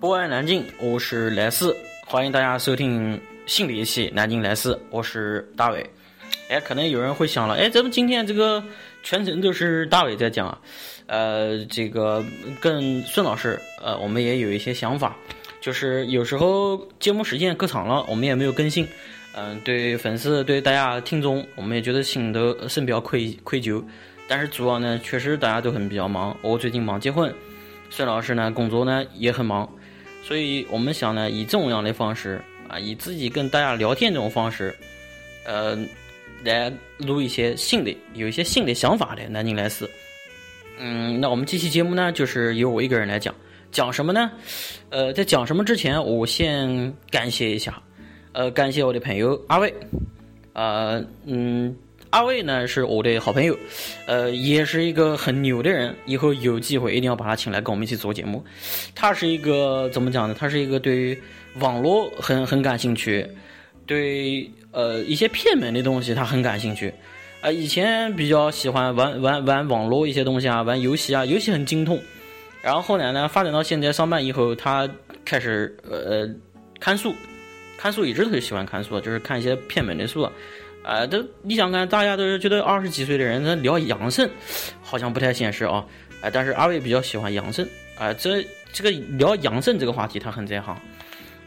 博爱南京，我是莱斯，欢迎大家收听新的一期《南京莱斯》，我是大伟。哎，可能有人会想了，哎，咱们今天这个全程都是大伟在讲啊，呃，这个跟孙老师，呃，我们也有一些想法，就是有时候节目时间隔长了，我们也没有更新，嗯，对粉丝、对大家听众，我们也觉得心头深表愧愧疚。但是主要呢，确实大家都很比较忙，我最近忙结婚，孙老师呢工作呢也很忙，所以我们想呢，以这种样的方式啊，以自己跟大家聊天这种方式，呃。来录一些新的，有一些新的想法的南京来斯。嗯，那我们这期节目呢，就是由我一个人来讲，讲什么呢？呃，在讲什么之前，我先感谢一下，呃，感谢我的朋友阿卫，呃，嗯，阿卫呢是我的好朋友，呃，也是一个很牛的人，以后有机会一定要把他请来跟我们一起做节目。他是一个怎么讲呢？他是一个对于网络很很感兴趣。对，呃，一些偏门的东西他很感兴趣，啊，以前比较喜欢玩玩玩网络一些东西啊，玩游戏啊，游戏很精通。然后后来呢，发展到现在上班以后，他开始呃看书，看书一直都喜欢看书，就是看一些偏门的书。啊，都你想看，大家都是觉得二十几岁的人在聊养生，好像不太现实啊。啊，但是阿伟比较喜欢养生，啊，这这个聊养生这个话题他很在行。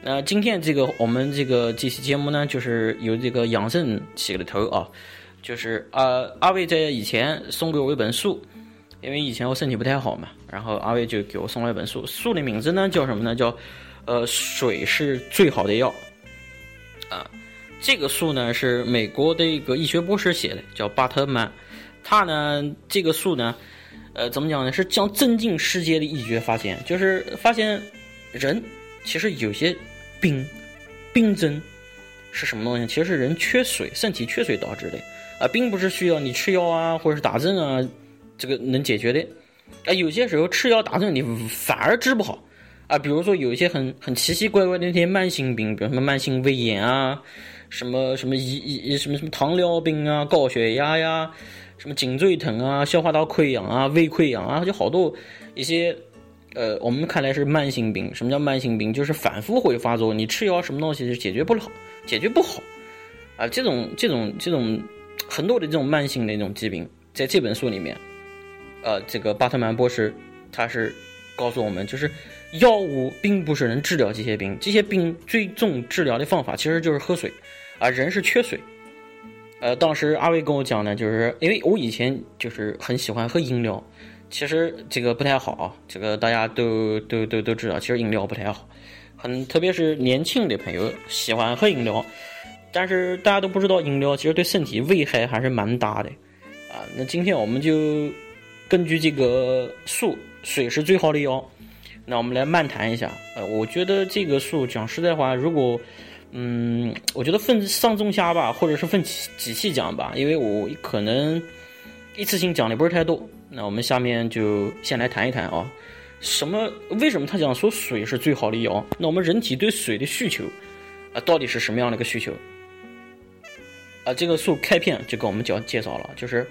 那今天这个我们这个这期节目呢，就是由这个养生起个头啊，就是啊，阿伟在以前送给我一本书，因为以前我身体不太好嘛，然后阿伟就给我送了一本书，书的名字呢叫什么呢？叫呃，水是最好的药啊。这个书呢是美国的一个医学博士写的，叫巴特曼，他呢这个书呢，呃，怎么讲呢？是将震惊世界的医学发现，就是发现人其实有些。病，病症是什么东西？其实是人缺水，身体缺水导致的啊，并不是需要你吃药啊，或者是打针啊，这个能解决的。啊，有些时候吃药打针你反而治不好啊。比如说有一些很很奇奇怪怪的那些慢性病，比如什么慢性胃炎啊，什么什么一一什么什么糖尿病啊，高血压呀，什么颈椎疼啊，消化道溃疡啊，胃溃疡啊，就好多一些。呃，我们看来是慢性病。什么叫慢性病？就是反复会发作，你吃药什么东西是解决不了，解决不好。啊，这种这种这种很多的这种慢性的那种疾病，在这本书里面，呃，这个巴特曼博士他是告诉我们，就是药物并不是能治疗这些病，这些病最终治疗的方法其实就是喝水。啊，人是缺水。呃，当时阿威跟我讲呢，就是因为我以前就是很喜欢喝饮料。其实这个不太好啊，这个大家都都都都知道，其实饮料不太好，很特别是年轻的朋友喜欢喝饮料，但是大家都不知道饮料其实对身体危害还是蛮大的啊。那今天我们就根据这个书，水是最好的药，那我们来漫谈一下。呃，我觉得这个书讲实在话，如果嗯，我觉得分上中下吧，或者是分几几期讲吧，因为我可能一次性讲的不是太多。那我们下面就先来谈一谈啊，什么？为什么他讲说水是最好的药？那我们人体对水的需求啊，到底是什么样的一个需求？啊，这个书开篇就跟我们讲介绍了，就是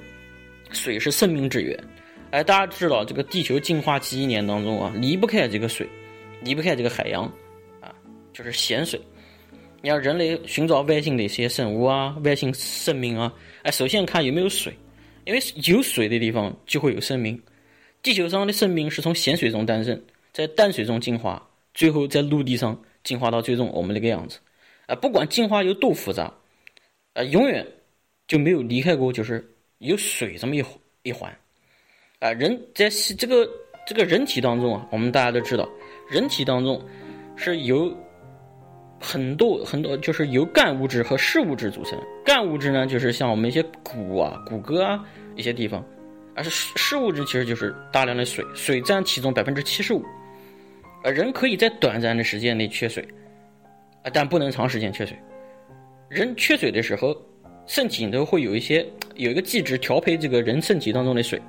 水是生命之源。哎，大家知道这个地球进化几亿年当中啊，离不开这个水，离不开这个海洋啊，就是咸水。你要人类寻找外星的一些生物啊，外星生命啊，哎，首先看有没有水。因为有水的地方就会有生命，地球上的生命是从咸水中诞生，在淡水中进化，最后在陆地上进化到最终我们这个样子。啊，不管进化有多复杂，啊，永远就没有离开过就是有水这么一一环。啊，人在这个这个人体当中啊，我们大家都知道，人体当中是由。很多很多就是由干物质和湿物质组成。干物质呢，就是像我们一些骨啊、骨骼啊一些地方，而湿湿物质其实就是大量的水，水占其中百分之七十五。呃，人可以在短暂的时间内缺水，啊，但不能长时间缺水。人缺水的时候，身体都会有一些有一个机制调配这个人身体当中的水。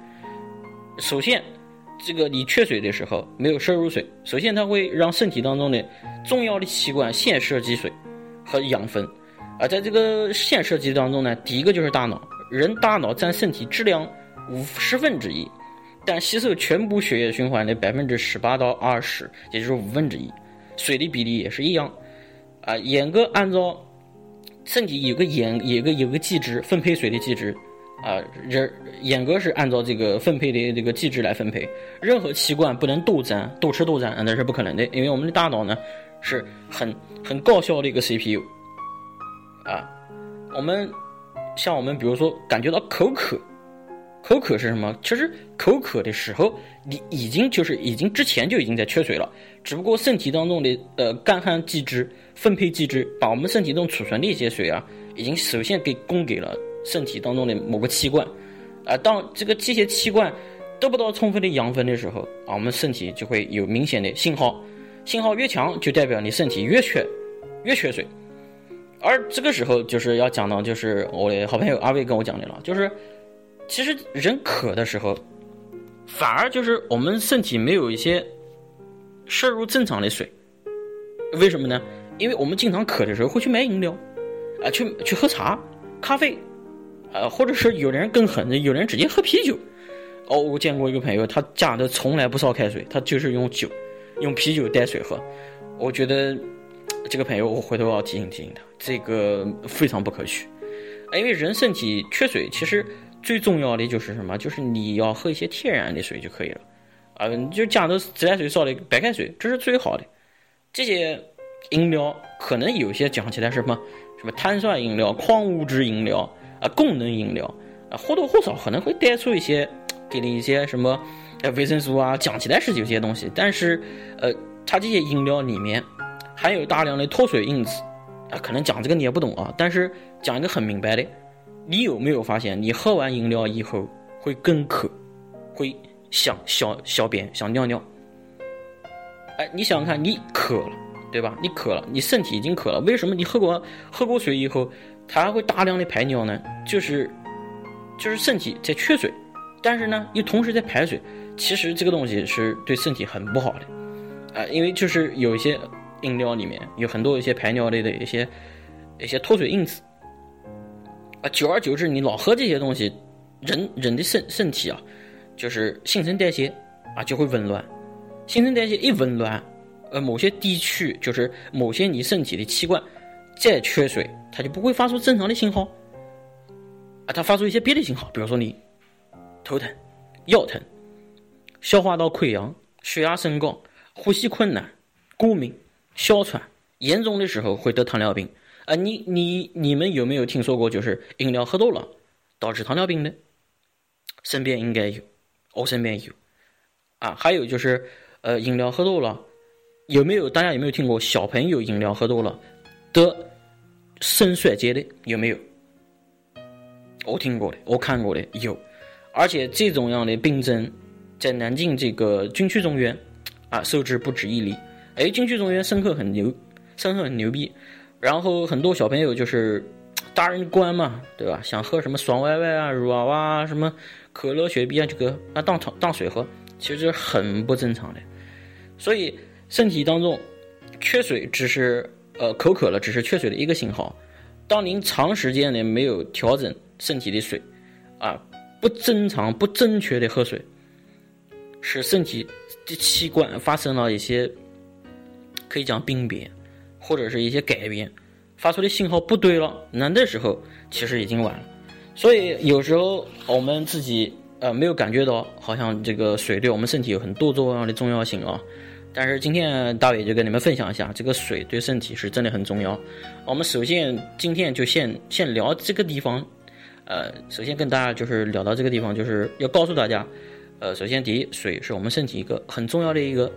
首先，这个你缺水的时候没有摄入水，首先它会让身体当中的重要的器官先摄给水和养分，而在这个先摄给当中呢，第一个就是大脑，人大脑占身体质量五十分之一，但吸收全部血液循环的百分之十八到二十，也就是五分之一，水的比例也是一样，啊，严格按照身体有个严有个有个机制分配水的机制。啊，人严格是按照这个分配的这个机制来分配，任何器官不能斗占、斗吃斗占，那是不可能的。因为我们的大脑呢是很很高效的一个 CPU。啊，我们像我们比如说感觉到口渴，口渴是什么？其实口渴的时候，你已经就是已经之前就已经在缺水了，只不过身体当中的呃干旱机制分配机制，把我们身体中储存的一些水啊，已经首先给供给了。身体当中的某个器官，啊，当这个这些器官得不到充分的养分的时候，啊，我们身体就会有明显的信号，信号越强，就代表你身体越缺，越缺水。而这个时候就是要讲到，就是我的好朋友阿威跟我讲的了，就是其实人渴的时候，反而就是我们身体没有一些摄入正常的水，为什么呢？因为我们经常渴的时候会去买饮料，啊，去去喝茶、咖啡。呃，或者是有的人更狠的，有人直接喝啤酒。哦，我见过一个朋友，他家的从来不烧开水，他就是用酒，用啤酒代水喝。我觉得这个朋友，我回头要提醒提醒他，这个非常不可取。因为人身体缺水，其实最重要的就是什么？就是你要喝一些天然的水就可以了。啊，就家头自来水烧的白开水，这是最好的。这些饮料可能有些讲起来什么什么碳酸饮料、矿物质饮料。啊，功能饮料啊，或多或少可能会带出一些，给你一些什么，维生素啊，讲起来是有些东西，但是，呃，它这些饮料里面含有大量的脱水因子，啊，可能讲这个你也不懂啊，但是讲一个很明白的，你有没有发现，你喝完饮料以后会更渴，会想小小便想尿尿？哎，你想想看，你渴了，对吧？你渴了，你身体已经渴了，为什么你喝过喝过水以后？它还会大量的排尿呢，就是，就是身体在缺水，但是呢又同时在排水，其实这个东西是对身体很不好的，啊，因为就是有一些饮料里面有很多一些排尿类的一些一些脱水因子，啊，久而久之你老喝这些东西，人人的身身体啊，就是新陈代谢啊就会紊乱，新陈代谢一紊乱，呃，某些地区就是某些你身体的器官。再缺水，它就不会发出正常的信号，啊，它发出一些别的信号，比如说你头疼、腰疼、消化道溃疡、血压升高、呼吸困难、过敏、哮喘，严重的时候会得糖尿病。啊，你你你们有没有听说过，就是饮料喝多了导致糖尿病的？身边应该有，我身边有。啊，还有就是，呃，饮料喝多了，有没有大家有没有听过小朋友饮料喝多了？得肾衰竭的有没有？我听过的，我看过的有，而且这种样的病症在南京这个军区中院啊受治不止一例。哎，军区中院生客很牛，生客很牛逼。然后很多小朋友就是大人惯嘛，对吧？想喝什么爽歪歪啊、乳娃娃啊、什么可乐、雪碧啊，这个啊当当水喝，其实很不正常的。所以身体当中缺水只是。呃，口渴了只是缺水的一个信号。当您长时间的没有调整身体的水，啊，不正常、不正确的喝水，使身体的器官发生了一些可以讲病变，或者是一些改变，发出的信号不对了，那那时候其实已经晚了。所以有时候我们自己呃没有感觉到，好像这个水对我们身体有很多重要的重要性啊。但是今天大伟就跟你们分享一下，这个水对身体是真的很重要。我们首先今天就先先聊这个地方，呃，首先跟大家就是聊到这个地方，就是要告诉大家，呃，首先第一，水是我们身体一个很重要的一个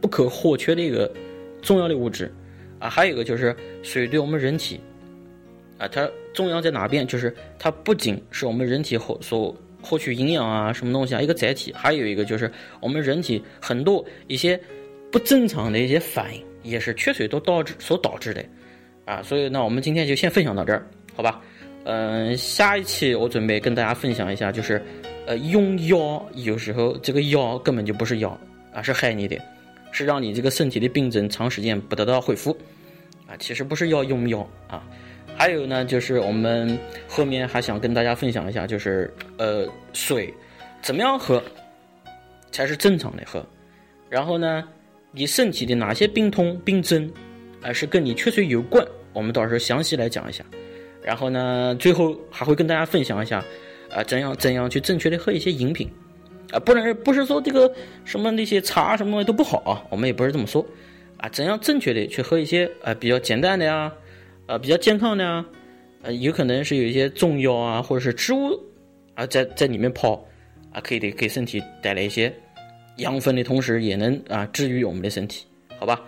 不可或缺的一个重要的物质啊。还有一个就是水对我们人体啊，它重要在哪边？就是它不仅是我们人体获所获取营养啊，什么东西啊一个载体，还有一个就是我们人体很多一些。不正常的一些反应，也是缺水都导致所导致的，啊，所以呢，我们今天就先分享到这儿，好吧？嗯，下一期我准备跟大家分享一下，就是呃，用药有时候这个药根本就不是药，而是害你的，是让你这个身体的病症长时间不得到恢复，啊，其实不是要用药啊。还有呢，就是我们后面还想跟大家分享一下，就是呃，水怎么样喝才是正常的喝，然后呢，你身体的哪些病痛病症，啊，是跟你缺水有关，我们到时候详细来讲一下。然后呢，最后还会跟大家分享一下，啊，怎样怎样去正确的喝一些饮品，啊，不能不是说这个什么那些茶什么都不好啊，我们也不是这么说，啊，怎样正确的去喝一些啊比较简单的呀，啊比较健康的呀，呃，有可能是有一些中药啊或者是植物啊在在里面泡，啊，可以的给身体带来一些养分的同时，也能啊治愈我们的身体，好吧？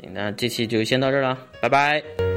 行，那这期就先到这儿了，拜拜。